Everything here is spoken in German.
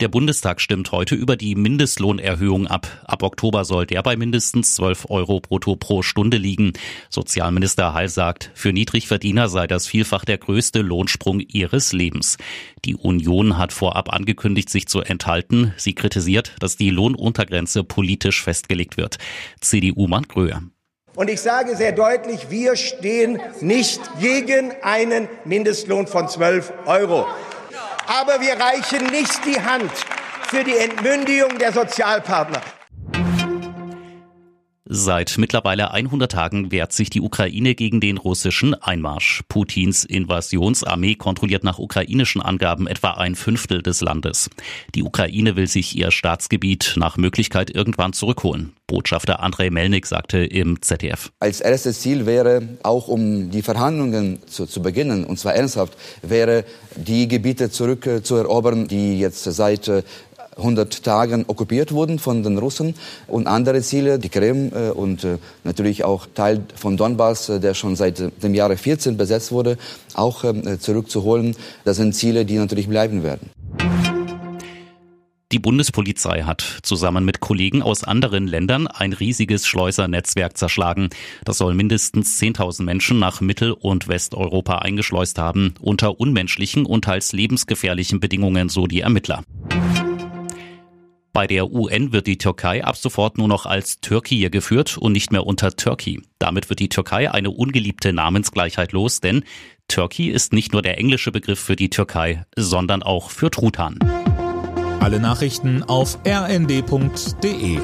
Der Bundestag stimmt heute über die Mindestlohnerhöhung ab. Ab Oktober soll der bei mindestens 12 Euro brutto pro Stunde liegen. Sozialminister Heil sagt, für Niedrigverdiener sei das vielfach der größte Lohnsprung ihres Lebens. Die Union hat vorab angekündigt, sich zu enthalten. Sie kritisiert, dass die Lohnuntergrenze politisch festgelegt wird. CDU-Mann Gröhe. Und ich sage sehr deutlich, wir stehen nicht gegen einen Mindestlohn von 12 Euro. Aber wir reichen nicht die Hand für die Entmündigung der Sozialpartner. Seit mittlerweile 100 Tagen wehrt sich die Ukraine gegen den russischen Einmarsch. Putins Invasionsarmee kontrolliert nach ukrainischen Angaben etwa ein Fünftel des Landes. Die Ukraine will sich ihr Staatsgebiet nach Möglichkeit irgendwann zurückholen. Botschafter Andrei Melnik sagte im ZDF. Als erstes Ziel wäre, auch um die Verhandlungen zu, zu beginnen, und zwar ernsthaft, wäre, die Gebiete zurückzuerobern, die jetzt seit 100 Tagen okkupiert wurden von den Russen und andere Ziele, die Krim äh, und äh, natürlich auch Teil von Donbass, äh, der schon seit dem Jahre 14 besetzt wurde, auch ähm, zurückzuholen. Das sind Ziele, die natürlich bleiben werden. Die Bundespolizei hat zusammen mit Kollegen aus anderen Ländern ein riesiges Schleusernetzwerk zerschlagen. Das soll mindestens 10.000 Menschen nach Mittel- und Westeuropa eingeschleust haben, unter unmenschlichen und teils lebensgefährlichen Bedingungen, so die Ermittler. Bei der UN wird die Türkei ab sofort nur noch als Türkei geführt und nicht mehr unter Turkey. Damit wird die Türkei eine ungeliebte Namensgleichheit los, denn Turkey ist nicht nur der englische Begriff für die Türkei, sondern auch für Truthahn. Alle Nachrichten auf rnd.de